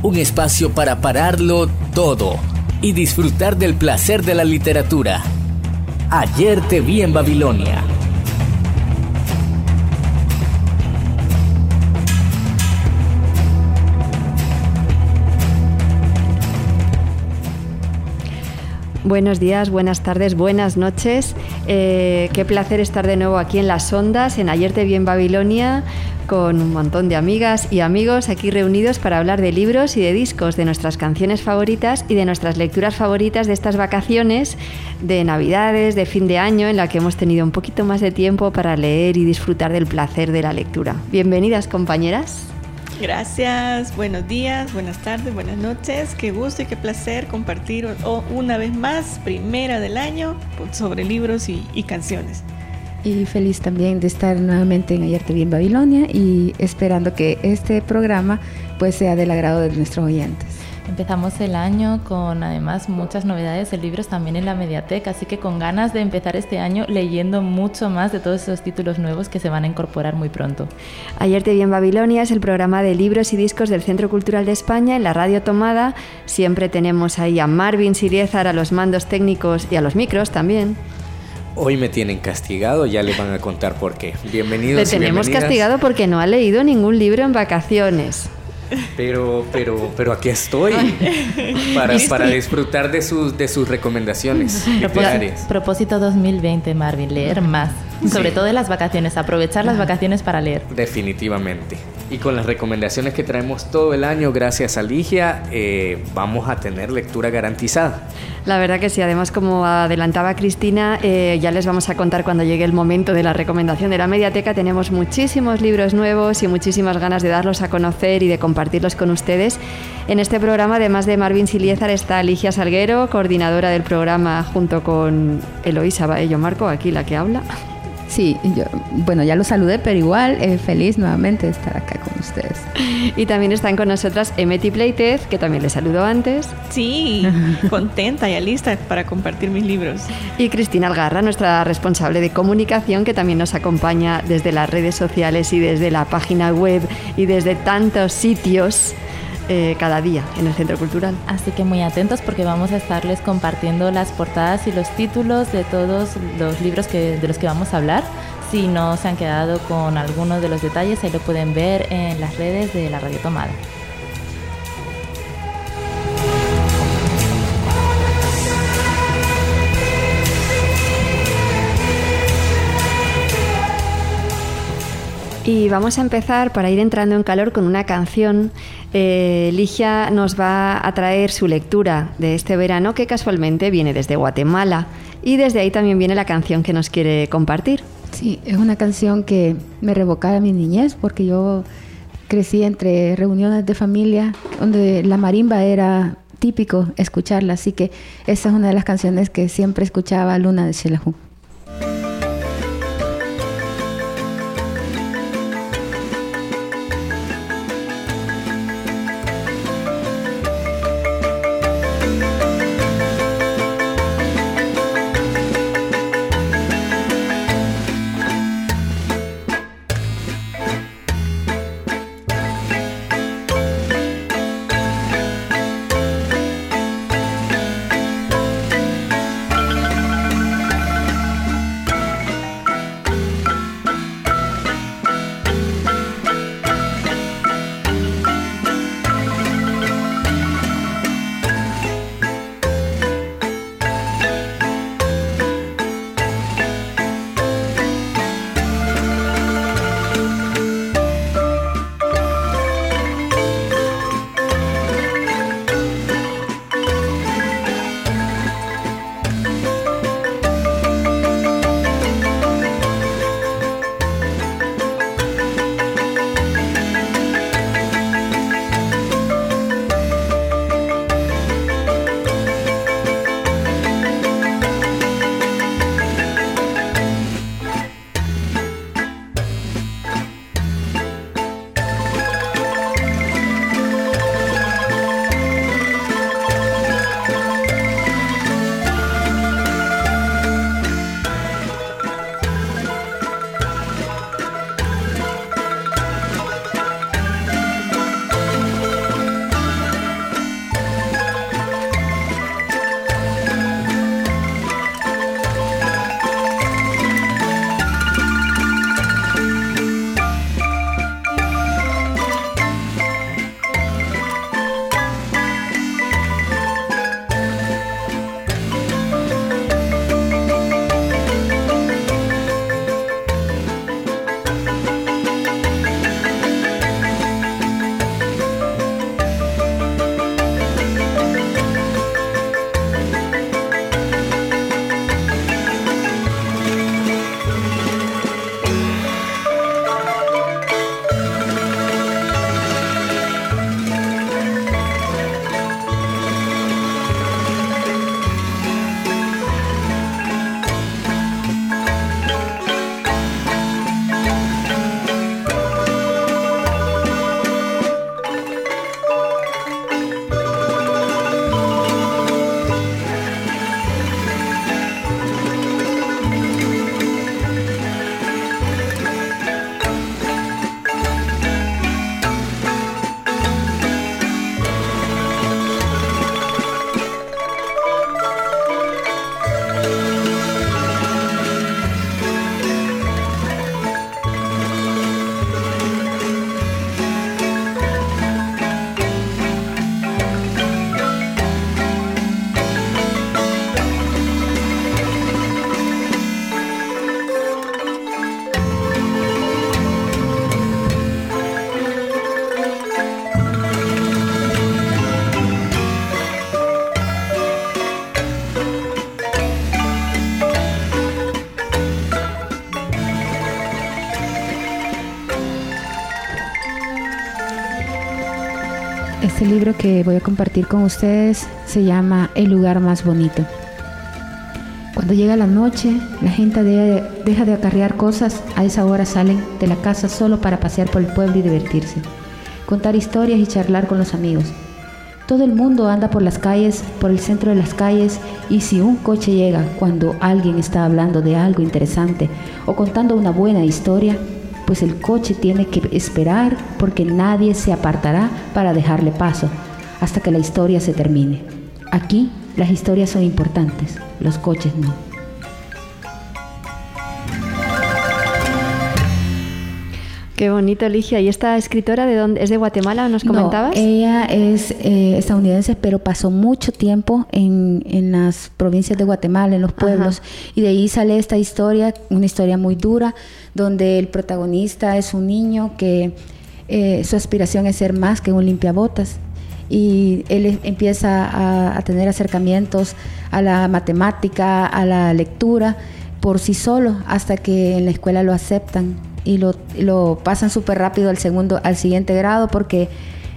Un espacio para pararlo todo y disfrutar del placer de la literatura. Ayer te vi en Babilonia. Buenos días, buenas tardes, buenas noches. Eh, qué placer estar de nuevo aquí en Las Ondas, en Ayer te vi en Babilonia, con un montón de amigas y amigos aquí reunidos para hablar de libros y de discos, de nuestras canciones favoritas y de nuestras lecturas favoritas de estas vacaciones, de Navidades, de fin de año, en la que hemos tenido un poquito más de tiempo para leer y disfrutar del placer de la lectura. Bienvenidas, compañeras. Gracias, buenos días, buenas tardes, buenas noches. Qué gusto y qué placer compartir una vez más, primera del año, sobre libros y, canciones. Y feliz también de estar nuevamente en Ayer te en Babilonia y esperando que este programa pues sea del agrado de nuestros oyentes. Empezamos el año con además muchas novedades de libros también en la mediateca, así que con ganas de empezar este año leyendo mucho más de todos esos títulos nuevos que se van a incorporar muy pronto. Ayer te vi en Babilonia es el programa de libros y discos del Centro Cultural de España en la radio tomada. Siempre tenemos ahí a Marvin Siriezar a los mandos técnicos y a los micros también. Hoy me tienen castigado, ya le van a contar por qué. Bienvenidos. Le tenemos castigado porque no ha leído ningún libro en vacaciones. Pero, pero, pero aquí estoy para, para disfrutar de sus, de sus recomendaciones literarias. Propósito 2020, Marvin, leer más. Sobre todo en las vacaciones, aprovechar las vacaciones para leer. Definitivamente. Y con las recomendaciones que traemos todo el año, gracias a Ligia, eh, vamos a tener lectura garantizada. La verdad que sí, además como adelantaba Cristina, eh, ya les vamos a contar cuando llegue el momento de la recomendación de la mediateca. Tenemos muchísimos libros nuevos y muchísimas ganas de darlos a conocer y de compartirlos con ustedes. En este programa, además de Marvin Siliezar, está Ligia Salguero, coordinadora del programa junto con Eloísa Baello Marco, aquí la que habla. Sí, yo, bueno, ya lo saludé, pero igual eh, feliz nuevamente de estar acá con ustedes. Y también están con nosotras Emeti Pleitez, que también le saludó antes. Sí, contenta y lista para compartir mis libros. Y Cristina Algarra, nuestra responsable de comunicación, que también nos acompaña desde las redes sociales y desde la página web y desde tantos sitios eh, cada día en el Centro Cultural. Así que muy atentos porque vamos a estarles compartiendo las portadas y los títulos de todos los libros que, de los que vamos a hablar. Si no se han quedado con algunos de los detalles, ahí lo pueden ver en las redes de la Radio Tomada. Y vamos a empezar para ir entrando en calor con una canción. Eh, Ligia nos va a traer su lectura de este verano que casualmente viene desde Guatemala y desde ahí también viene la canción que nos quiere compartir. Sí, es una canción que me revoca a mi niñez porque yo crecí entre reuniones de familia donde la marimba era típico escucharla, así que esa es una de las canciones que siempre escuchaba Luna de Xelajú. Libro que voy a compartir con ustedes se llama El lugar más bonito. Cuando llega la noche, la gente deja de acarrear cosas, a esa hora salen de la casa solo para pasear por el pueblo y divertirse, contar historias y charlar con los amigos. Todo el mundo anda por las calles, por el centro de las calles, y si un coche llega cuando alguien está hablando de algo interesante o contando una buena historia, pues el coche tiene que esperar porque nadie se apartará para dejarle paso hasta que la historia se termine. Aquí las historias son importantes, los coches no. Qué bonito, Ligia. ¿Y esta escritora de dónde es de Guatemala? ¿Nos comentabas? ella es eh, estadounidense, pero pasó mucho tiempo en, las provincias de Guatemala, en los pueblos, y de ahí sale esta historia, una historia muy dura, donde el protagonista es un niño que eh, su aspiración es ser más que un limpiabotas y él empieza a, tener acercamientos a la matemática, a la lectura por sí solo hasta que en la escuela lo aceptan y lo, lo pasan súper rápido al segundo, al siguiente grado porque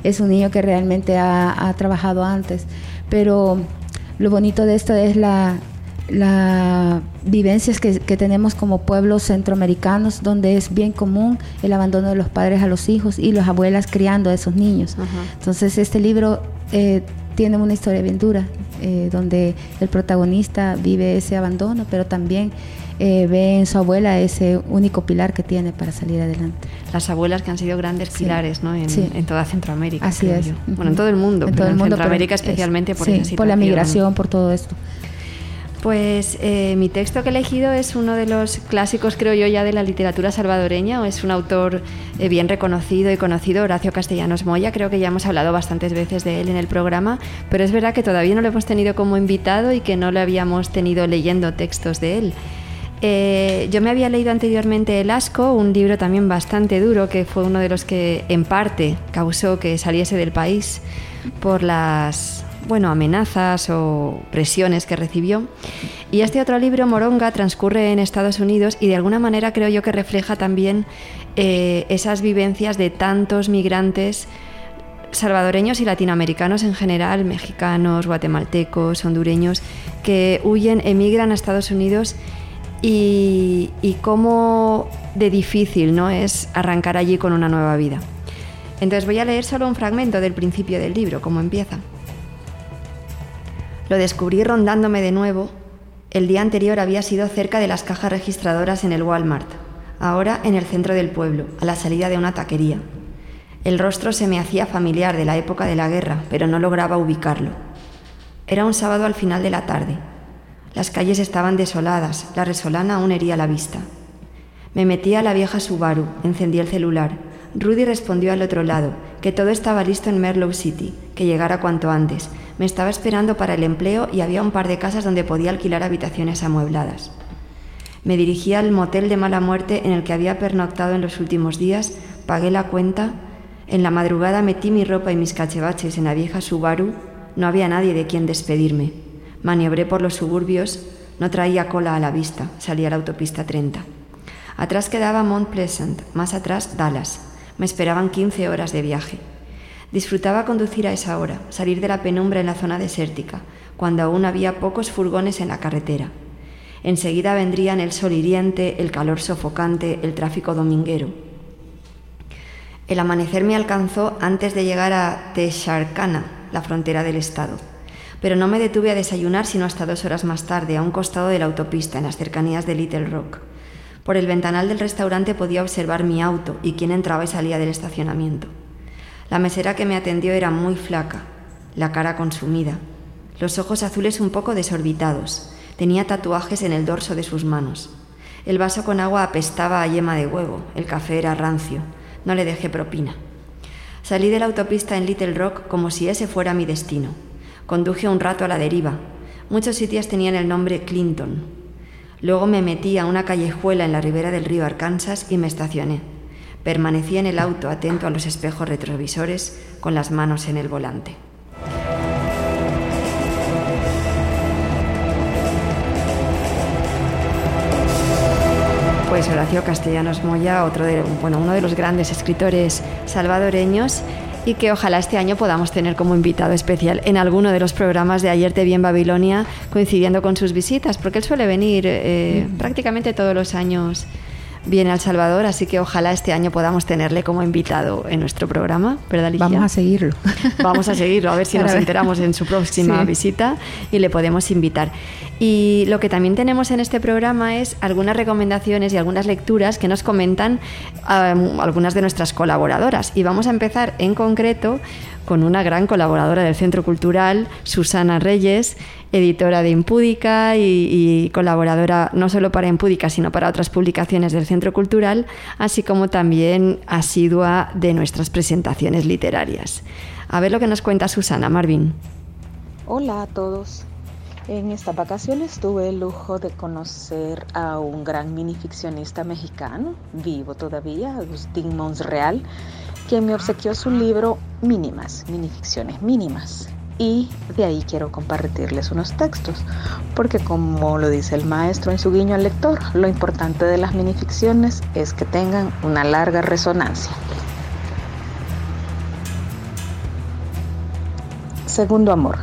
es un niño que realmente ha, ha trabajado antes. Pero lo bonito de esto es la, las vivencias que, tenemos como pueblos centroamericanos, donde es bien común el abandono de los padres a los hijos y las abuelas criando a esos niños. Entonces este libro eh, tiene una historia bien dura, eh, donde el protagonista vive ese abandono, pero también eh, ve en su abuela ese único pilar que tiene para salir adelante. Las abuelas que han sido grandes pilares ¿no? en, toda Centroamérica. Así es. Bueno, en todo el mundo, en todo el mundo, Centroamérica especialmente por, por la migración, por todo esto. Pues eh, mi texto que he elegido es uno de los clásicos, creo yo, ya de la literatura salvadoreña. Es un autor eh, bien reconocido y conocido, Horacio Castellanos Moya. Creo que ya hemos hablado bastantes veces de él en el programa, pero es verdad que todavía no lo hemos tenido como invitado y que no lo habíamos tenido leyendo textos de él. Eh, yo me había leído anteriormente El Asco, un libro también bastante duro, que fue uno de los que en parte causó que saliese del país por las bueno, amenazas o presiones que recibió. Y este otro libro, Moronga, transcurre en Estados Unidos y de alguna manera creo yo que refleja también eh, esas vivencias de tantos migrantes salvadoreños y latinoamericanos en general, mexicanos, guatemaltecos, hondureños, que huyen, emigran a Estados Unidos y, y cómo de difícil ¿no? es arrancar allí con una nueva vida. Entonces voy a leer solo un fragmento del principio del libro, cómo empieza. Lo descubrí rondándome de nuevo. El día anterior había sido cerca de las cajas registradoras en el Walmart, ahora en el centro del pueblo, a la salida de una taquería. El rostro se me hacía familiar de la época de la guerra, pero no lograba ubicarlo. Era un sábado al final de la tarde. Las calles estaban desoladas, la resolana aún hería la vista. Me metí a la vieja Subaru, encendí el celular. Rudy respondió al otro lado, que todo estaba listo en Merlow City, que llegara cuanto antes, me estaba esperando para el empleo y había un par de casas donde podía alquilar habitaciones amuebladas. Me dirigí al motel de mala muerte en el que había pernoctado en los últimos días, pagué la cuenta, en la madrugada metí mi ropa y mis cachevaches en la vieja Subaru, no había nadie de quien despedirme. Maniobré por los suburbios, no traía cola a la vista, salí a la autopista 30. Atrás quedaba Mount Pleasant, más atrás Dallas. Me esperaban 15 horas de viaje. Disfrutaba conducir a esa hora, salir de la penumbra en la zona desértica, cuando aún había pocos furgones en la carretera. Enseguida vendrían el sol hiriente, el calor sofocante, el tráfico dominguero. El amanecer me alcanzó antes de llegar a Texarkana, la frontera del estado. Pero no me detuve a desayunar sino hasta dos horas más tarde, a un costado de la autopista, en las cercanías de Little Rock. Por el ventanal del restaurante podía observar mi auto y quién entraba y salía del estacionamiento. La mesera que me atendió era muy flaca, la cara consumida, los ojos azules un poco desorbitados, tenía tatuajes en el dorso de sus manos. El vaso con agua apestaba a yema de huevo, el café era rancio, no le dejé propina. Salí de la autopista en Little Rock como si ese fuera mi destino. Conduje un rato a la deriva. Muchos sitios tenían el nombre Clinton. Luego me metí a una callejuela en la ribera del río Arkansas y me estacioné. Permanecía en el auto atento a los espejos retrovisores con las manos en el volante. Pues Horacio Castellanos Moya, otro de, bueno, uno de los grandes escritores salvadoreños, y que ojalá este año podamos tener como invitado especial en alguno de los programas de Ayer te vi en Babilonia, coincidiendo con sus visitas, porque él suele venir eh, prácticamente todos los años viene al Salvador, así que ojalá este año podamos tenerle como invitado en nuestro programa, ¿verdad? Vamos a seguirlo. Vamos a seguirlo, a ver si nos enteramos en su próxima visita y le podemos invitar. Y lo que también tenemos en este programa es algunas recomendaciones y algunas lecturas que nos comentan algunas de nuestras colaboradoras. Y vamos a empezar en concreto con una gran colaboradora del Centro Cultural, Susana Reyes, editora de Impúdica y, colaboradora no solo para Impúdica, sino para otras publicaciones del Centro Cultural, así como también asidua de nuestras presentaciones literarias. A ver lo que nos cuenta Susana, Marvin. Hola a todos. En estas vacaciones tuve el lujo de conocer a un gran minificcionista mexicano, vivo todavía, Agustín Monsreal, quien me obsequió su libro Mínimas, minificciones mínimas. Y de ahí quiero compartirles unos textos, porque como lo dice el maestro en su guiño al lector, lo importante de las minificciones es que tengan una larga resonancia. Segundo amor.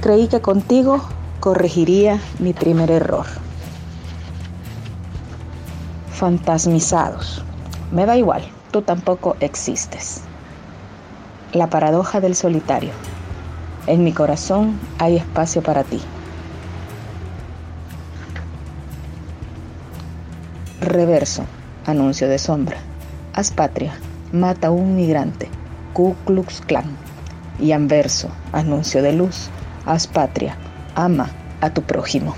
Creí que contigo corregiría mi primer error. Fantasmizados. Me da igual, tú tampoco existes. La paradoja del solitario. En mi corazón hay espacio para ti. Reverso. Anuncio de sombra. Haz patria. Mata a un migrante. Ku Klux Klan. Y anverso. Anuncio de luz. Haz patria ama a tu prójimo.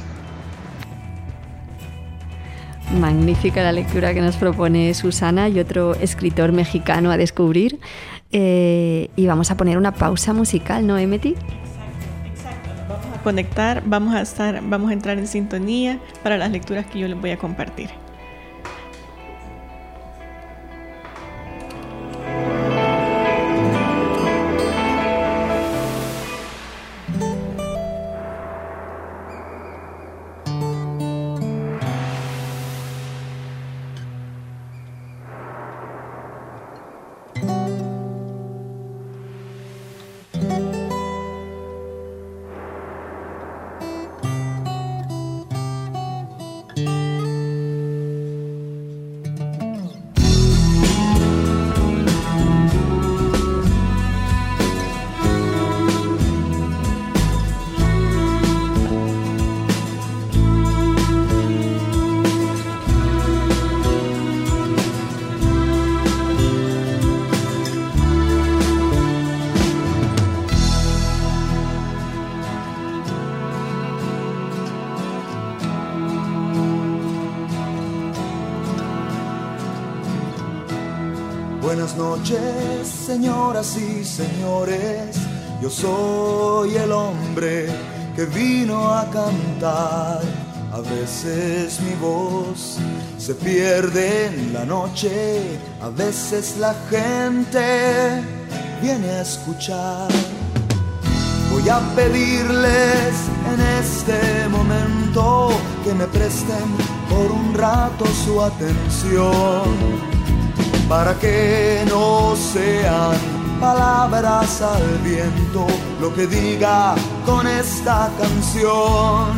Magnífica la lectura que nos propone Susana y otro escritor mexicano a descubrir. Eh, y vamos a poner una pausa musical, ¿no, Emeti? Conectar, vamos a estar, vamos a entrar en sintonía para las lecturas que yo les voy a compartir. Noches, señoras y señores. Yo soy el hombre que vino a cantar. A veces mi voz se pierde en la noche, a veces la gente viene a escuchar. Voy a pedirles en este momento que me presten por un rato su atención para que no sean palabras al viento lo que diga con esta canción.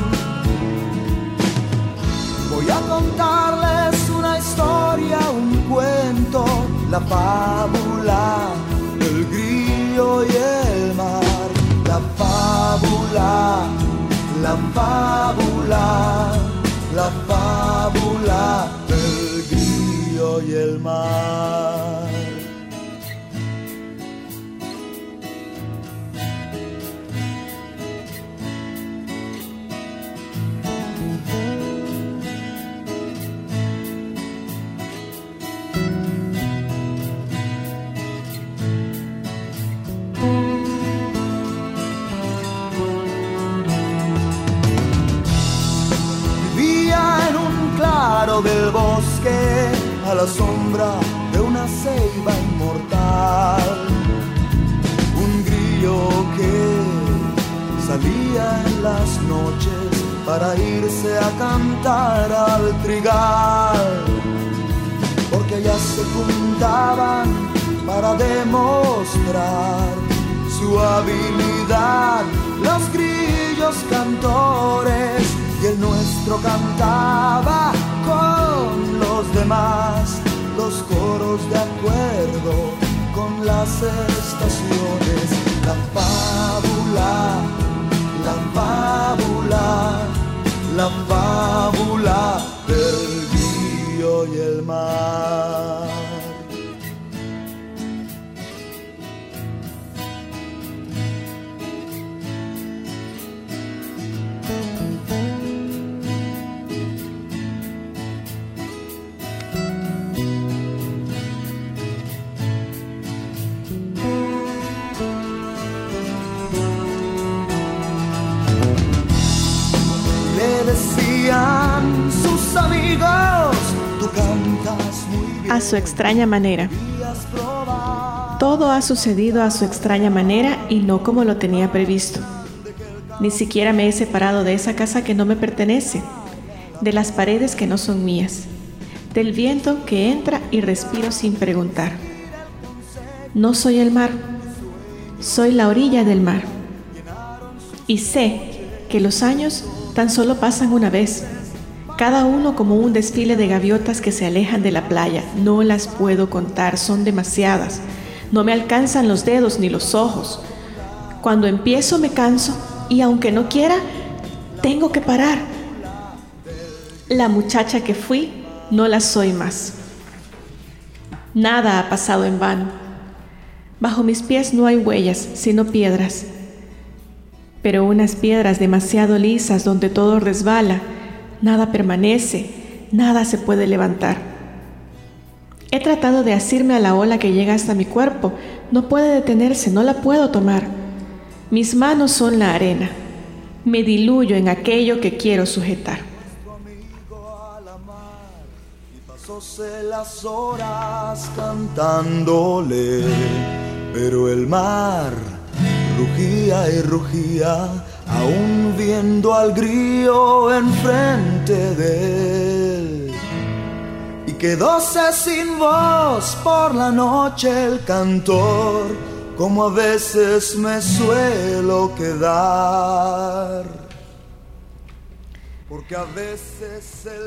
Voy a contarles una historia, un cuento, la fábula del grillo y el mar, la fábula, la fábula, la fábula y el mar. Del bosque la sombra de una ceiba inmortal. Un grillo que salía en las noches para irse a cantar al trigal, porque allá se juntaban para demostrar su habilidad. Los grillos cantores y el nuestro cantaba con los demás los coros de acuerdo con las estaciones. La fábula, la fábula, la fábula del río y el mar. A su extraña manera. Todo ha sucedido a su extraña manera y no como lo tenía previsto. Ni siquiera me he separado de esa casa que no me pertenece, de las paredes que no son mías, del viento que entra y respiro sin preguntar. No soy el mar, soy la orilla del mar. Y sé que los años tan solo pasan una vez, cada uno como un desfile de gaviotas que se alejan de la playa. No las puedo contar, son demasiadas. No me alcanzan los dedos ni los ojos. Cuando empiezo me canso y aunque no quiera, tengo que parar. La muchacha que fui, no la soy más. Nada ha pasado en vano. Bajo mis pies no hay huellas, sino piedras pero unas piedras demasiado lisas donde todo resbala, nada permanece, nada se puede levantar. He tratado de asirme a la ola que llega hasta mi cuerpo, no puede detenerse, no la puedo tomar. Mis manos son la arena, me diluyo en aquello que quiero sujetar. las horas cantándole, pero el mar rugía y rugía, aún viendo al grillo enfrente de él. Y quedóse sin voz por la noche el cantor, como a veces me suelo quedar.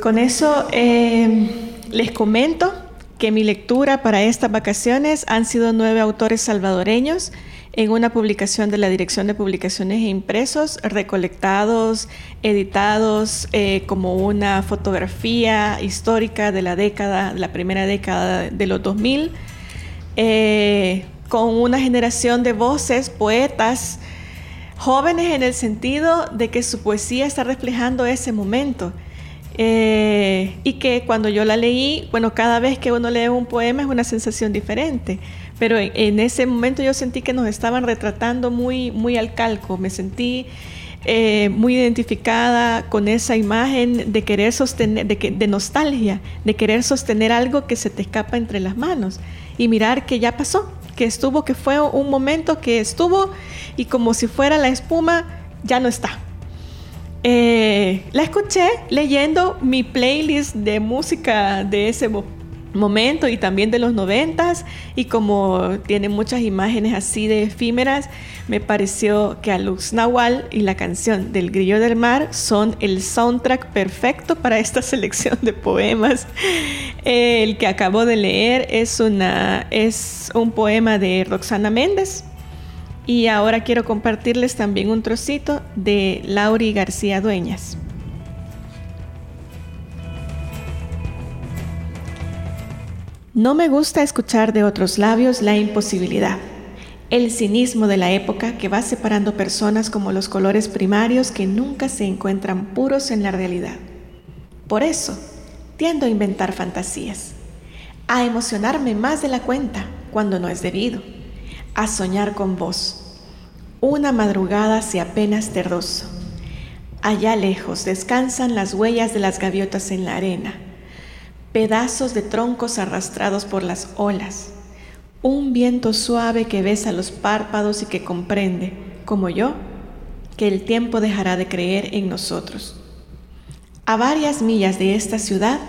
Con eso eh, les comento que mi lectura para estas vacaciones han sido nueve autores salvadoreños en una publicación de la Dirección de Publicaciones e Impresos, recolectados, editados eh, como una fotografía histórica de la década, la primera década de los 2000, eh, con una generación de voces, poetas, jóvenes en el sentido de que su poesía está reflejando ese momento. Eh, y que cuando yo la leí, bueno, cada vez que uno lee un poema es una sensación diferente pero en, ese momento yo sentí que nos estaban retratando muy, muy al calco, me sentí eh, muy identificada con esa imagen de querer sostener, de, nostalgia, de querer sostener algo que se te escapa entre las manos y mirar que ya pasó, que estuvo, que fue un momento que estuvo y como si fuera la espuma, ya no está. Eh, la escuché leyendo mi playlist de música de ese momento y también de los noventas y como tiene muchas imágenes así de efímeras, me pareció que Alux Nahual y la canción del Grillo del Mar son el soundtrack perfecto para esta selección de poemas. El que acabo de leer es, una, es un poema de Roxana Méndez y ahora quiero compartirles también un trocito de Lauri García Dueñas. No me gusta escuchar de otros labios la imposibilidad, el cinismo de la época que va separando personas como los colores primarios que nunca se encuentran puros en la realidad. Por eso, tiendo a inventar fantasías, a emocionarme más de la cuenta cuando no es debido, a soñar con vos. Una madrugada se apenas terroso. Allá lejos descansan las huellas de las gaviotas en la arena pedazos de troncos arrastrados por las olas, un viento suave que besa los párpados y que comprende, como yo, que el tiempo dejará de creer en nosotros. A varias millas de esta ciudad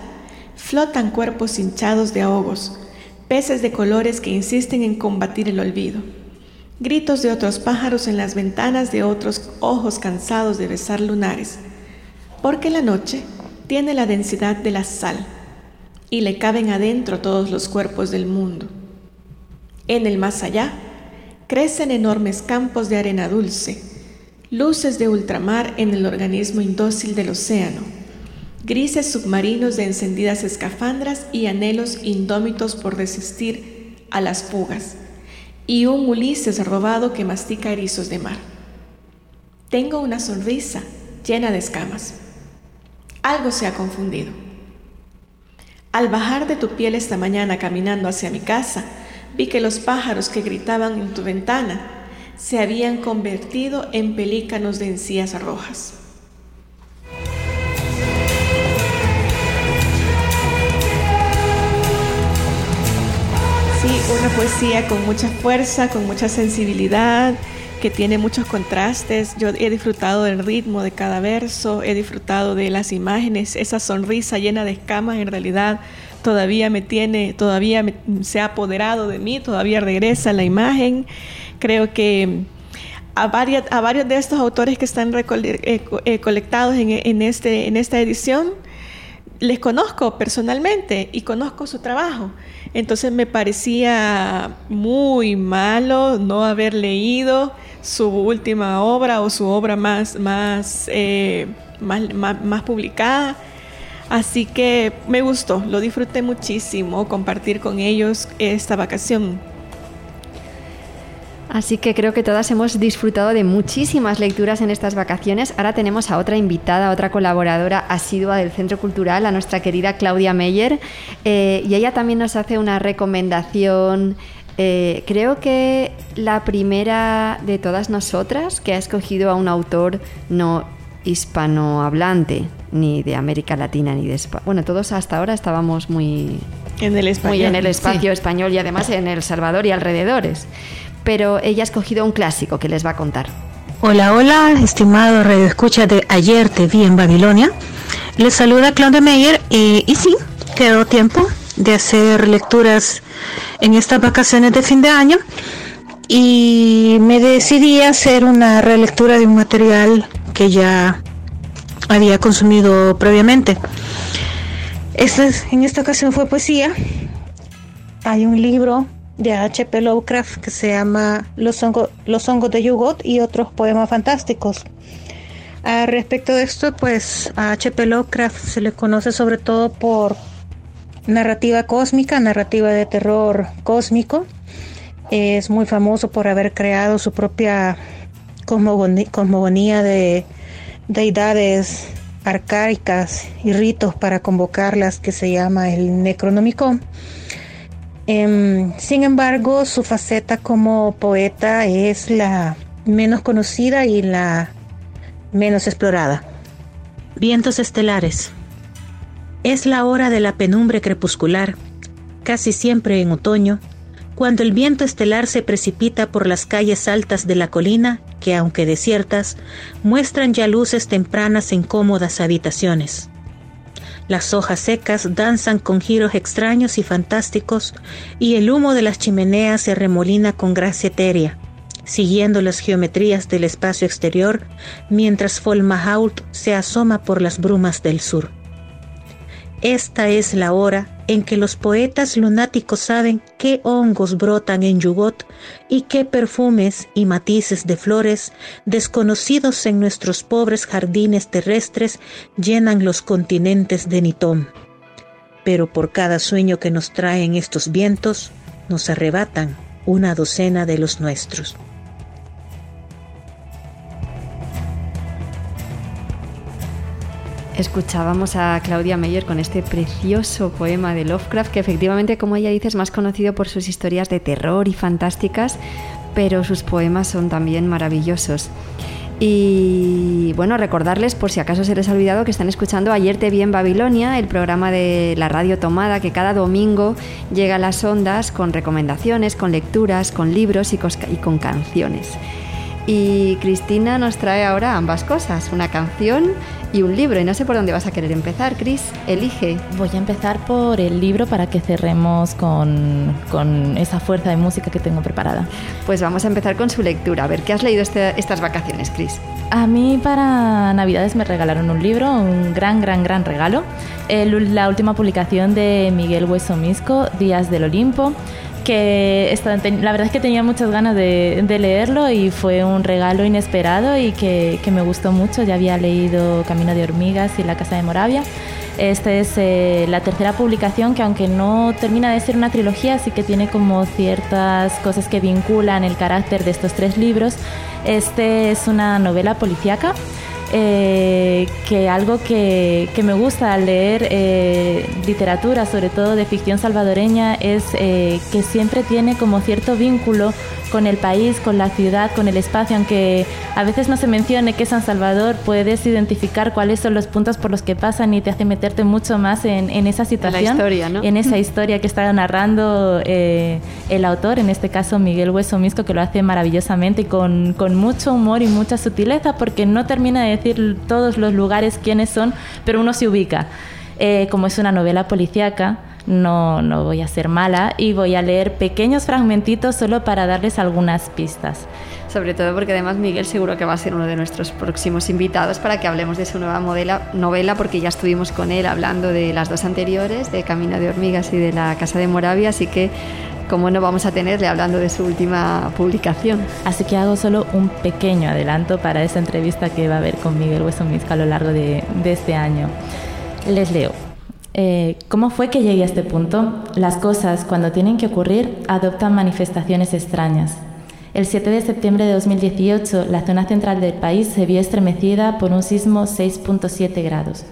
flotan cuerpos hinchados de ahogos, peces de colores que insisten en combatir el olvido, gritos de otros pájaros en las ventanas de otros ojos cansados de besar lunares, porque la noche tiene la densidad de la sal y le caben adentro todos los cuerpos del mundo. En el más allá crecen enormes campos de arena dulce, luces de ultramar en el organismo indócil del océano, grises submarinos de encendidas escafandras y anhelos indómitos por resistir a las fugas, y un Ulises robado que mastica erizos de mar. Tengo una sonrisa llena de escamas. Algo se ha confundido. Al bajar de tu piel esta mañana caminando hacia mi casa, vi que los pájaros que gritaban en tu ventana se habían convertido en pelícanos de encías rojas. Sí, una poesía con mucha fuerza, con mucha sensibilidad, que tiene muchos contrastes. Yo he disfrutado del ritmo de cada verso, he disfrutado de las imágenes, esa sonrisa llena de escamas en realidad todavía me tiene, todavía se ha apoderado de mí, todavía regresa la imagen. Creo que a, varios de estos autores que están eh, eh, colectados este, en esta edición, les conozco personalmente y conozco su trabajo. Entonces me parecía muy malo no haber leído su última obra o su obra más, más, eh, más, publicada. Así que me gustó, lo disfruté muchísimo compartir con ellos esta vacación. Así que creo que todas hemos disfrutado de muchísimas lecturas en estas vacaciones. Ahora tenemos a otra invitada, a otra colaboradora asidua del Centro Cultural, a nuestra querida Claudia Meyer, eh, y ella también nos hace una recomendación eh, creo que la primera de todas nosotras que ha escogido a un autor no hispanohablante, ni de América Latina, ni de España. Bueno, todos hasta ahora estábamos muy en el, muy en el espacio español y además en El Salvador y alrededores. Pero ella ha escogido un clásico que les va a contar. Hola, hola, estimado Radio Escucha de Ayer te vi en Babilonia. Les saluda Claudia Meyer y, y sí, quedó tiempo de hacer lecturas en estas vacaciones de fin de año y me decidí a hacer una relectura de un material que ya había consumido previamente. Esta, en esta ocasión fue poesía. Hay un libro de H.P. Lovecraft que se llama Los, Los hongos de Yugot y otros poemas fantásticos. A respecto de esto, pues a H.P. Lovecraft se le conoce sobre todo por narrativa cósmica, narrativa de terror cósmico. Es muy famoso por haber creado su propia cosmogonía de deidades arcaicas y ritos para convocarlas que se llama el Necronomicon. Em, sin embargo, su faceta como poeta es la menos conocida y la menos explorada. Vientos estelares. Es la hora de la penumbre crepuscular, casi siempre en otoño, cuando el viento estelar se precipita por las calles altas de la colina que, aunque desiertas, muestran ya luces tempranas en cómodas habitaciones. Las hojas secas danzan con giros extraños y fantásticos y el humo de las chimeneas se remolina con gracia etérea, siguiendo las geometrías del espacio exterior mientras Folmahault se asoma por las brumas del sur. Esta es la hora en que los poetas lunáticos saben qué hongos brotan en Yugot y qué perfumes y matices de flores desconocidos en nuestros pobres jardines terrestres llenan los continentes de Nitón. Pero por cada sueño que nos traen estos vientos, nos arrebatan una docena de los nuestros. Escuchábamos a Claudia Meyer con este precioso poema de Lovecraft, que efectivamente, como ella dice, es más conocido por sus historias de terror y fantásticas, pero sus poemas son también maravillosos. Y bueno, recordarles, por si acaso se les ha olvidado, que están escuchando Ayer te vi en Babilonia, el programa de la radio tomada que cada domingo llega a las ondas con recomendaciones, con lecturas, con libros y con canciones. Y Cristina nos trae ahora ambas cosas, una canción y un libro. Y no sé por dónde vas a querer empezar, Cris. Elige. Voy a empezar por el libro para que cerremos con, con, esa fuerza de música que tengo preparada. Pues vamos a empezar con su lectura. A ver, ¿qué has leído este, estas vacaciones, Cris? A mí para Navidades me regalaron un libro, un gran, gran, gran regalo. la última publicación de Miguel Hueso Misco, Días del Olimpo que la verdad es que tenía muchas ganas de, leerlo y fue un regalo inesperado y que, me gustó mucho. Ya había leído Camino de Hormigas y La Casa de Moravia. Esta es eh, la tercera publicación que aunque no termina de ser una trilogía, sí que tiene como ciertas cosas que vinculan el carácter de estos tres libros. Este es una novela policíaca eh, que algo que, me gusta al leer eh, literatura, sobre todo de ficción salvadoreña, es eh, que siempre tiene como cierto vínculo con el país, con la ciudad, con el espacio, aunque a veces no se mencione que San Salvador puedes identificar cuáles son los puntos por los que pasan y te hace meterte mucho más en, esa situación, en esa historia que está narrando eh, el autor, en este caso Miguel Hueso Misco, que lo hace maravillosamente y con, con mucho humor y mucha sutileza, porque no termina de decir todos los lugares quiénes son, pero uno se ubica. Eh, como es una novela policíaca, no, no voy a ser mala y voy a leer pequeños fragmentitos solo para darles algunas pistas. Sobre todo porque además Miguel seguro que va a ser uno de nuestros próximos invitados para que hablemos de su nueva novela, porque ya estuvimos con él hablando de las dos anteriores, de Camino de Hormigas y de La Casa de Moravia, así que como no vamos a tenerle hablando de su última publicación. Así que hago solo un pequeño adelanto para esa entrevista que va a haber con Miguel Hueso Misca a lo largo de, de este año. Les leo. Eh, ¿Cómo fue que llegué a este punto? Las cosas, cuando tienen que ocurrir, adoptan manifestaciones extrañas. El 7 de septiembre de 2018, la zona central del país se vio estremecida por un sismo 6.7 grados.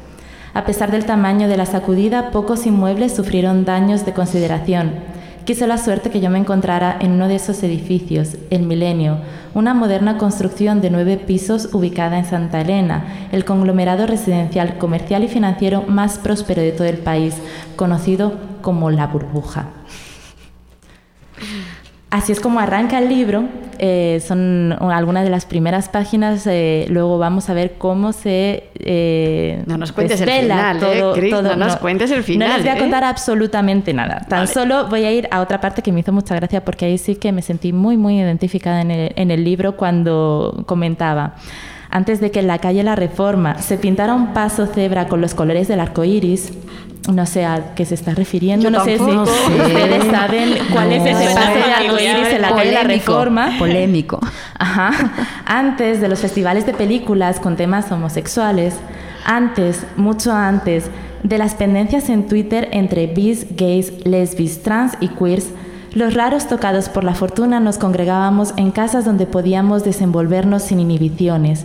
A pesar del tamaño de la sacudida, pocos inmuebles sufrieron daños de consideración. Quiso la suerte que yo me encontrara en uno de esos edificios, el Milenio, una moderna construcción de nueve pisos ubicada en Santa Elena, el conglomerado residencial, comercial y financiero más próspero de todo el país, conocido como La Burbuja. Así es como arranca el libro, eh, son algunas de las primeras páginas, eh, luego vamos a ver cómo se... Eh, no nos cuentes el final, todo, no, nos cuentes el final. No les voy a contar absolutamente nada, tan solo voy a ir a otra parte que me hizo mucha gracia porque ahí sí que me sentí muy, muy identificada en el, en el libro cuando comentaba antes de que en la calle La Reforma se pintara un paso cebra con los colores del arco iris, no sé a qué se está refiriendo, no sé si ustedes saben cuál es ese paso de arco iris en la calle La Reforma. Polémico. Ajá. Antes de los festivales de películas con temas homosexuales, antes, mucho antes, de las pendencias en Twitter entre bis, gays, lesbis, trans y queers, los raros tocados por la fortuna nos congregábamos en casas donde podíamos desenvolvernos sin inhibiciones.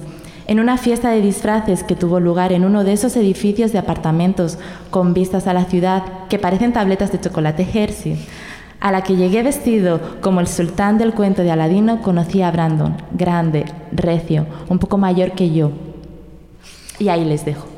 En una fiesta de disfraces que tuvo lugar en uno de esos edificios de apartamentos con vistas a la ciudad que parecen tabletas de chocolate Hershey, a la que llegué vestido como el sultán del cuento de Aladino, conocí a Brandon, grande, recio, un poco mayor que yo. Y ahí les dejo.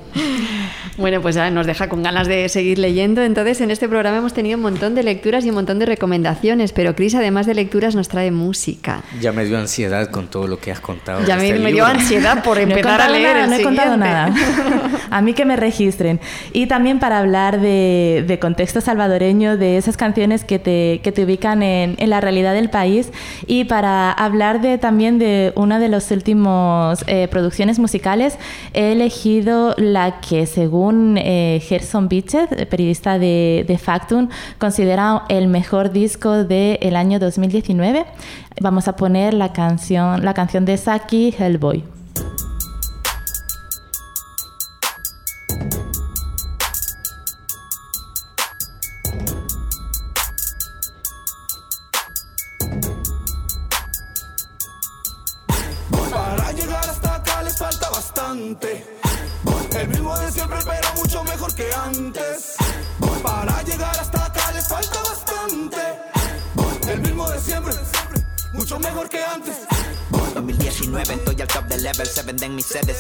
Bueno, pues nos deja con ganas de seguir leyendo. Entonces, en este programa hemos tenido un montón de lecturas y un montón de recomendaciones, pero Cris, además de lecturas, nos trae música. Ya me dio ansiedad con todo lo que has contado. Ya me, este dio ansiedad por empezar a leer. no he contado nada. a mí que me registren. Y también para hablar de, contexto salvadoreño, de esas canciones que te, que te ubican en, en, la realidad del país y para hablar de, también de una de las últimas eh, producciones musicales, he elegido la que según según eh, Gerson Bichet, periodista de, de, Factum, considera el mejor disco del año 2019. Vamos a poner la canción, la canción de Saki, Hellboy.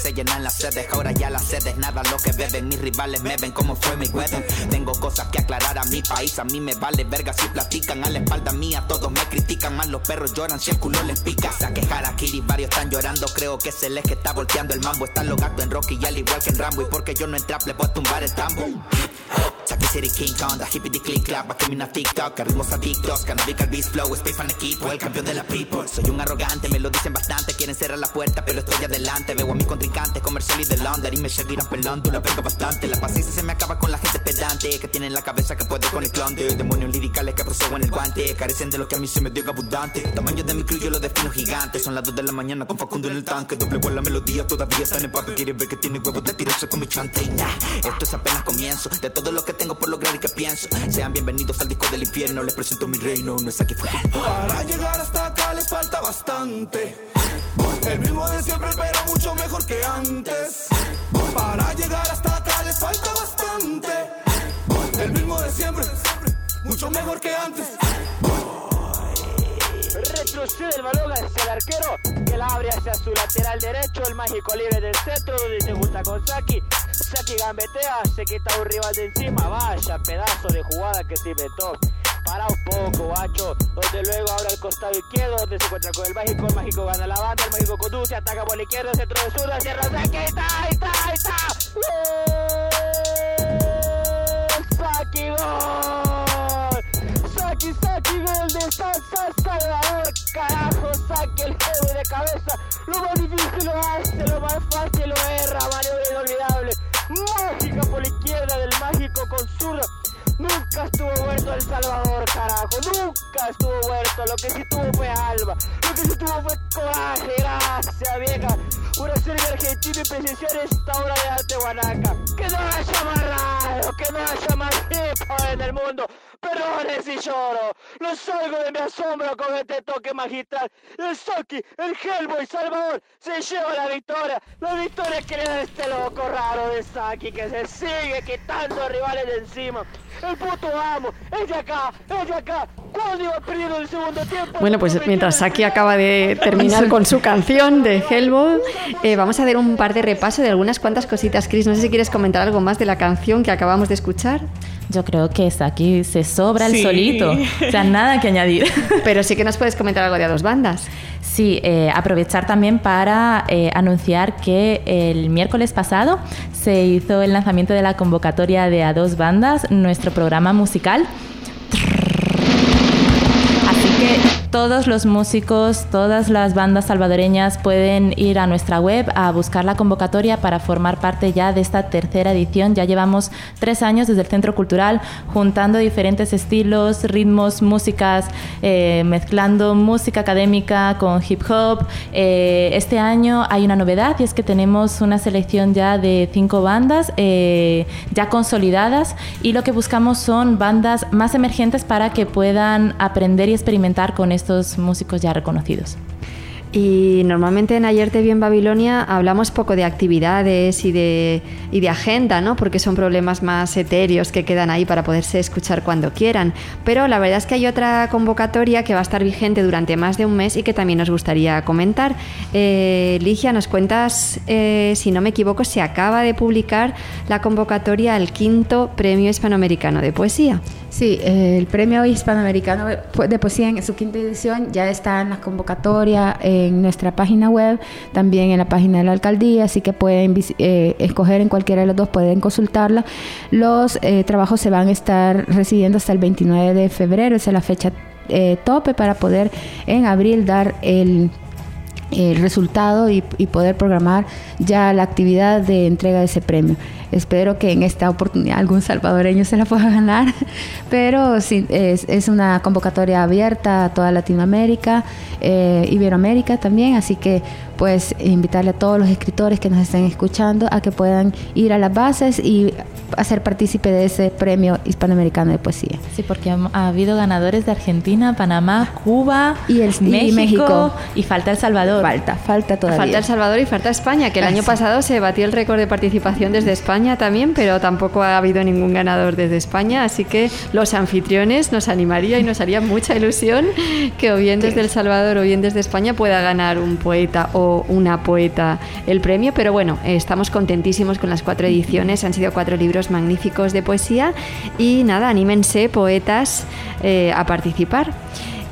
Se llenan las sedes, ahora ya las sedes, nada lo que beben, mis rivales me ven como fue mi wedding. Tengo cosas que aclarar a mi país, a mí me vale verga si platican a la espalda mía, todos me critican, más los perros lloran si el culo les pica. A quejar aquí, varios están llorando, creo que es el está volteando el mambo, están los gatos en Rocky y al igual que en Rambo, y porque yo no entré le puedo tumbar el tambo. City King Kong, the hippie the click clap, a una TikTok, ritmos adictos, canadica el beast flow, space fan equipo, el campeón de la people. Soy un arrogante, me lo dicen bastante, quieren cerrar la puerta, pero estoy adelante. Veo a mis contrincantes, comercial y de Londres, y me seguirán pelando, la vengo bastante. La paciencia se me acaba con la gente pedante, que tiene en la cabeza que puede con el clon de demonios liricales que procedo en el guante, carecen de lo que a mí se me dio abundante. Tamaño de mi crew yo lo defino gigante, son las 2 de la mañana con Facundo en el tanque, doble la melodía, todavía está en empaque, quiere ver que tiene huevos de tirarse con mi chante. Esto es apenas comienzo, de todo lo que tengo por lograr y que pienso. Sean bienvenidos al disco del infierno, les presento mi reino, no es aquí fue. Para llegar hasta acá les falta bastante. El mismo de siempre, pero mucho mejor que antes. Para llegar hasta acá les falta bastante. El mismo de siempre, mucho mejor que antes. Retrocede el balón hacia el arquero que la abre hacia su lateral derecho. El mágico libre del centro donde se Saki gambetea, se quita un rival de encima. Vaya pedazo de jugada que se inventó. Para un poco, guacho. Donde luego abre al costado izquierdo, donde se encuentra con el mágico. El mágico gana la banda, el mágico conduce, ataca por la izquierda, centro de zurda, cierra Saki. Ahí está, ahí está, ahí está. ¡Gol! Saki, gol. Saki, Saki, gol de Salsa Salvador. Carajo, saque el jefe de cabeza. Lo más difícil lo hace, lo más fácil lo erra. Maniobra inolvidable. Mágica por la izquierda del mágico con zurda. Nunca estuvo muerto El Salvador, carajo. Nunca estuvo muerto. Lo que sí tuvo fue alma. Lo que sí tuvo fue coraje. Gracias, vieja. Una serie argentina y presenciar esta obra de arte guanaca. Que no haya más raro, que no haya más hip en el mundo. Perdones si lloro. No salgo de mi asombro con este toque magistral. El Soki, el Hellboy Salvador se lleva la victoria. La victoria que le da este loco raro de Saki que se sigue quitando rivales de encima. El puto amo, es de acá, es de acá. ¿Cuándo iba perdiendo el segundo tiempo? Bueno, pues mientras Saki acaba de terminar con su canción de Hellboy, eh, vamos a hacer un par de repaso de algunas cuantas cositas. Chris, no sé si quieres comentar algo más de la canción que acabamos de escuchar. Yo creo que Saki se sobra el solito. O sea, nada que añadir. Pero sí que nos puedes comentar algo de a dos bandas. Sí, eh, aprovechar también para eh, anunciar que el miércoles pasado se hizo el lanzamiento de la convocatoria de A Dos Bandas, nuestro programa musical. Todos los músicos, todas las bandas salvadoreñas pueden ir a nuestra web a buscar la convocatoria para formar parte ya de esta tercera edición. Ya llevamos tres años desde el Centro Cultural juntando diferentes estilos, ritmos, músicas, eh, mezclando música académica con hip hop. Eh, este año hay una novedad y es que tenemos una selección ya de cinco bandas eh, ya consolidadas y lo que buscamos son bandas más emergentes para que puedan aprender y experimentar con esto estos músicos ya reconocidos. Y normalmente en Ayer te vi en Babilonia hablamos poco de actividades y de, y de agenda, ¿no? Porque son problemas más etéreos que quedan ahí para poderse escuchar cuando quieran. Pero la verdad es que hay otra convocatoria que va a estar vigente durante más de un mes y que también nos gustaría comentar. Eh, Ligia, nos cuentas, eh, si no me equivoco, se acaba de publicar la convocatoria al quinto Premio Hispanoamericano de Poesía. Sí, el Premio Hispanoamericano de Poesía en su quinta edición ya está en la convocatoria en nuestra página web, también en la página de la alcaldía, así que pueden eh, escoger en cualquiera de los dos, pueden consultarla. Los eh, trabajos se van a estar recibiendo hasta el 29 de febrero, esa es la fecha eh, tope para poder en abril dar el el resultado y, poder programar ya la actividad de entrega de ese premio. Espero que en esta oportunidad algún salvadoreño se la pueda ganar, pero sí, es, una convocatoria abierta a toda Latinoamérica, eh, Iberoamérica también, así que pues invitarle a todos los escritores que nos estén escuchando a que puedan ir a las bases y hacer partícipe de ese premio hispanoamericano de poesía. Sí, porque ha, habido ganadores de Argentina, Panamá, Cuba y, el, México, y falta El Salvador. Falta, falta todavía. Falta El Salvador y falta España, que el año pasado se batió el récord de participación desde España también, pero tampoco ha habido ningún ganador desde España, así que los anfitriones nos animaría y nos haría mucha ilusión que o bien desde El Salvador o bien desde España pueda ganar un poeta o una poeta el premio, pero bueno, estamos contentísimos con las cuatro ediciones, han sido cuatro libros magníficos de poesía y nada, anímense poetas eh, a participar.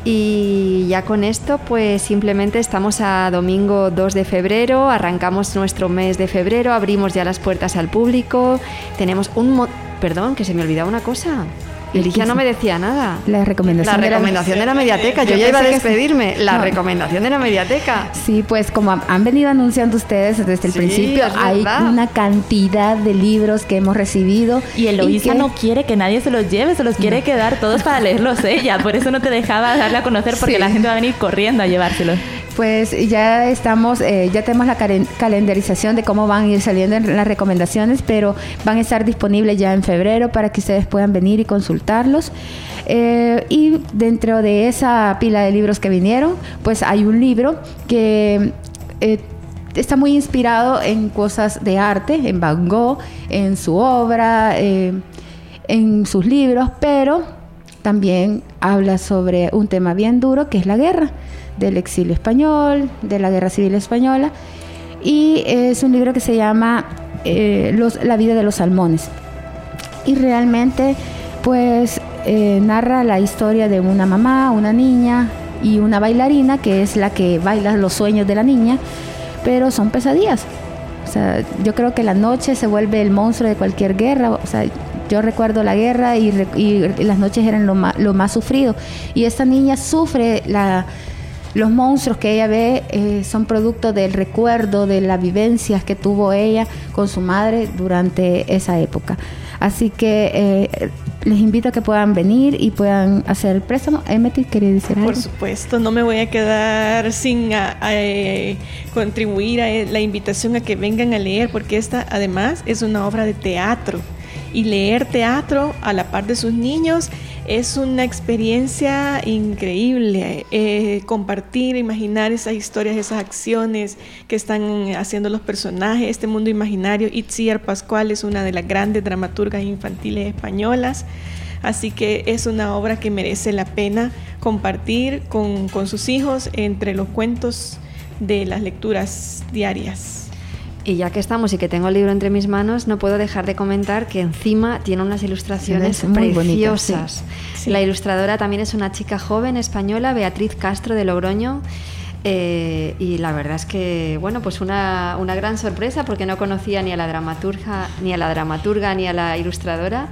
Y ya con esto, pues simplemente estamos a domingo 2 de febrero, arrancamos nuestro mes de febrero, abrimos ya las puertas al público, tenemos un... Perdón, que se me olvidaba una cosa. Ligia no me decía nada. La recomendación, la recomendación de, la... mediateca. Yo, ya iba a despedirme. La recomendación de la mediateca. Sí, pues como han venido anunciando ustedes desde el principio, hay una cantidad de libros que hemos recibido. Y Eloisa no quiere que nadie se los lleve, se los quiere quedar todos para leerlos ella. Por eso no te dejaba darle a conocer porque la gente va a venir corriendo a llevárselos. Pues ya estamos, eh, ya tenemos la calendarización de cómo van a ir saliendo las recomendaciones, pero van a estar disponibles ya en febrero para que ustedes puedan venir y consultarlos. Eh, y dentro de esa pila de libros que vinieron, pues hay un libro que eh, está muy inspirado en cosas de arte, en Van Gogh, en su obra, en sus libros, pero también habla sobre un tema bien duro que es la guerra del exilio español, de la guerra civil española, y es un libro que se llama eh, La vida de los salmones. Y realmente, pues, eh, narra la historia de una mamá, una niña y una bailarina, que es la que baila los sueños de la niña, pero son pesadillas. Yo creo que la noche se vuelve el monstruo de cualquier guerra. Yo recuerdo la guerra y, las noches eran lo más sufrido. Y esta niña sufre la, los monstruos que ella ve eh, son producto del recuerdo de las vivencias que tuvo ella con su madre durante esa época. Así que eh, les invito a que puedan venir y puedan hacer el préstamo. Emeti, ¿quería decir algo? Por supuesto, no me voy a quedar sin eh, contribuir a la invitación a que vengan a leer, porque esta además es una obra de teatro. Y leer teatro a la par de sus niños es una experiencia increíble eh, compartir, imaginar esas historias, esas acciones que están haciendo los personajes, este mundo imaginario. Itziar Pascual es una de las grandes dramaturgas infantiles españolas, así que es una obra que merece la pena compartir con, con sus hijos entre los cuentos de las lecturas diarias. Y ya que estamos y que tengo el libro entre mis manos, no puedo dejar de comentar que encima tiene unas ilustraciones preciosas. La ilustradora también es una chica joven española, Beatriz Castro de Logroño. Eh, y la verdad es que, bueno, pues una, una, gran sorpresa porque no conocía ni a la dramaturga, ni a la dramaturga, ni a la ilustradora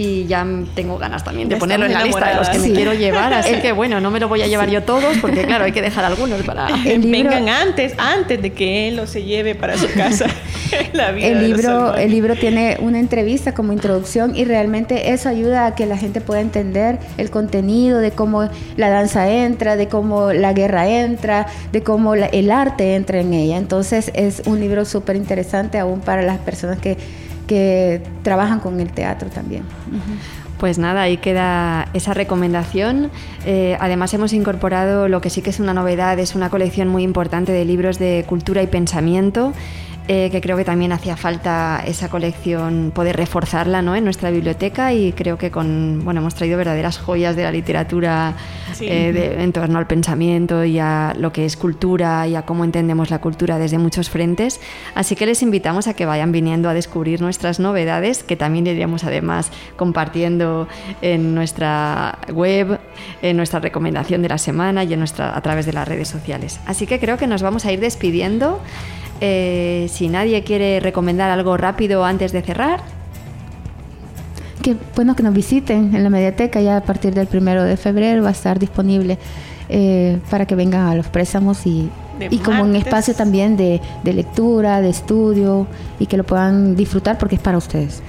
y ya tengo ganas también de ponerlo en la lista de los que me quiero llevar, así que bueno, no me lo voy a llevar yo todos porque claro, hay que dejar algunos para el vengan antes, antes de que él lo se lleve para su casa. el libro, el libro tiene una entrevista como introducción y realmente eso ayuda a que la gente pueda entender el contenido de cómo la danza entra, de cómo la guerra entra, de cómo el arte entra en ella. Entonces es un libro súper interesante aún para las personas que que trabajan con el teatro también. Pues nada, ahí queda esa recomendación. Eh, además hemos incorporado lo que sí que es una novedad, es una colección muy importante de libros de cultura y pensamiento eh, que creo que también hacía falta esa colección, poder reforzarla ¿no? en nuestra biblioteca y creo que con, bueno, hemos traído verdaderas joyas de la literatura eh, en torno al pensamiento y a lo que es cultura y a cómo entendemos la cultura desde muchos frentes. Así que les invitamos a que vayan viniendo a descubrir nuestras novedades, que también iríamos además compartiendo en nuestra web, en nuestra recomendación de la semana y en nuestra, a través de las redes sociales. Así que creo que nos vamos a ir despidiendo. Eh, si nadie quiere recomendar algo rápido antes de cerrar. Que bueno que nos visiten en la mediateca ya a partir del primero de febrero va a estar disponible eh, para que vengan a los préstamos y, y como un espacio también de, de lectura, de estudio y que lo puedan disfrutar porque es para ustedes.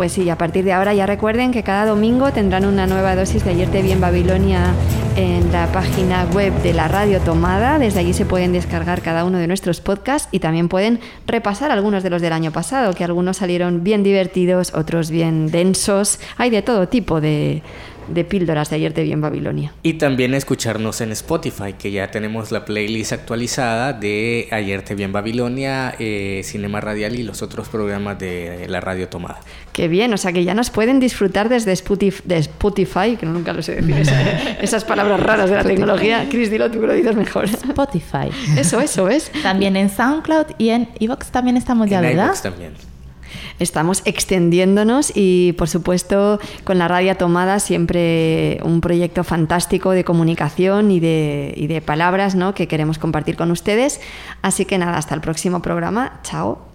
Pues sí, a partir de ahora ya recuerden que cada domingo tendrán una nueva dosis de Ayer te vi en Babilonia en la página web de la Radio Tomada. Desde allí se pueden descargar cada uno de nuestros podcasts y también pueden repasar algunos de los del año pasado, que algunos salieron bien divertidos, otros bien densos. Hay de todo tipo de, de píldoras de Ayer te vi en Babilonia. Y también escucharnos en Spotify, que ya tenemos la playlist actualizada de Ayer te vi en Babilonia, eh, Cinema Radial y los otros programas de la Radio Tomada. Qué bien, o sea que ya nos pueden disfrutar desde Spotify, de Spotify que nunca lo sé decir, esa- esas palabras raras de la tecnología. Cris, dilo tú que lo dices mejor. Spotify. Eso, eso es. También en SoundCloud y en Evox también estamos ya, en ¿verdad? iVoox también. Estamos extendiéndonos y, por supuesto, con la radio tomada siempre un proyecto fantástico de comunicación y de, y de palabras ¿no? que queremos compartir con ustedes. Así que nada, hasta el próximo programa. Chao.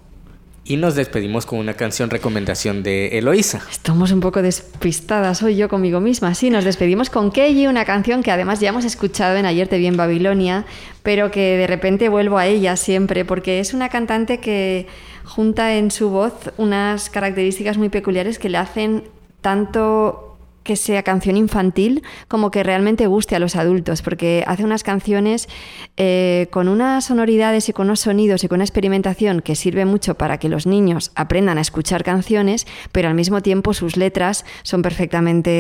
Y nos despedimos con una canción recomendación de Eloísa. Estamos un poco despistadas hoy yo conmigo misma. Sí, nos despedimos con Keiji, una canción que además ya hemos escuchado en Ayer te vi en Babilonia, pero que de repente vuelvo a ella siempre, porque es una cantante que junta en su voz unas características muy peculiares que le hacen tanto que sea canción infantil como que realmente guste a los adultos, porque hace unas canciones eh, con unas sonoridades y con unos sonidos y con una experimentación que sirve mucho para que los niños aprendan a escuchar canciones, pero al mismo tiempo sus letras son perfectamente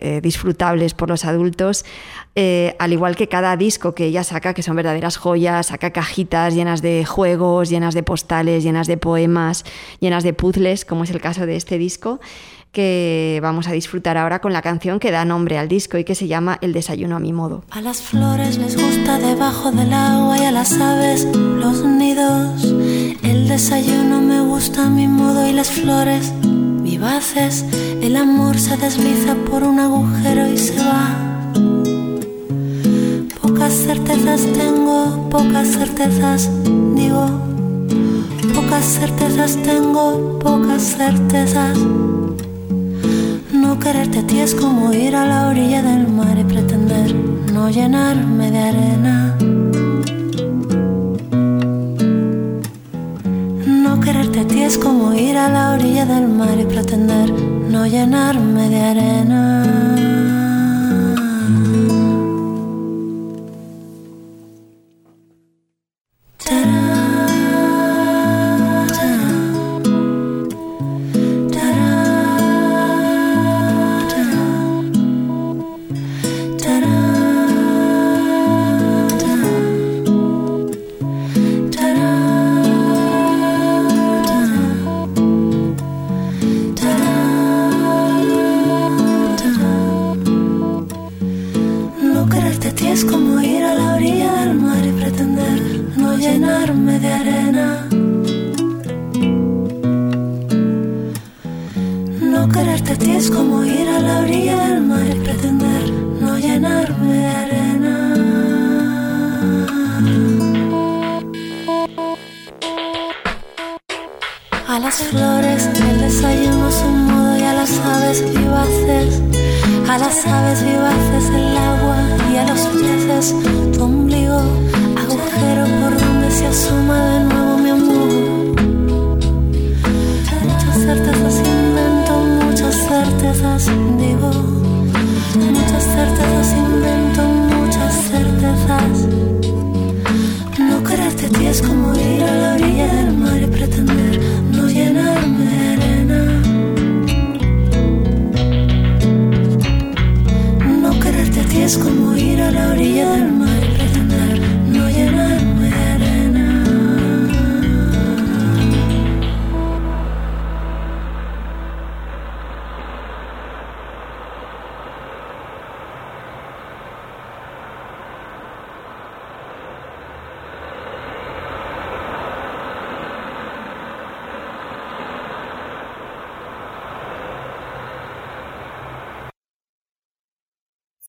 eh, disfrutables por los adultos, eh, al igual que cada disco que ella saca, que son verdaderas joyas, saca cajitas llenas de juegos, llenas de postales, llenas de poemas, llenas de puzzles, como es el caso de este disco que vamos a disfrutar ahora con la canción que da nombre al disco y que se llama El desayuno a mi modo. A las flores les gusta debajo del agua y a las aves los nidos. El desayuno me gusta a mi modo y las flores vivaces. El amor se desliza por un agujero y se va. Pocas certezas tengo, pocas certezas digo. Pocas certezas tengo, pocas certezas. No quererte a ti es como ir a la orilla del mar y pretender no llenarme de arena. No quererte a ti es como ir a la orilla del mar y pretender no llenarme de arena. Llenarme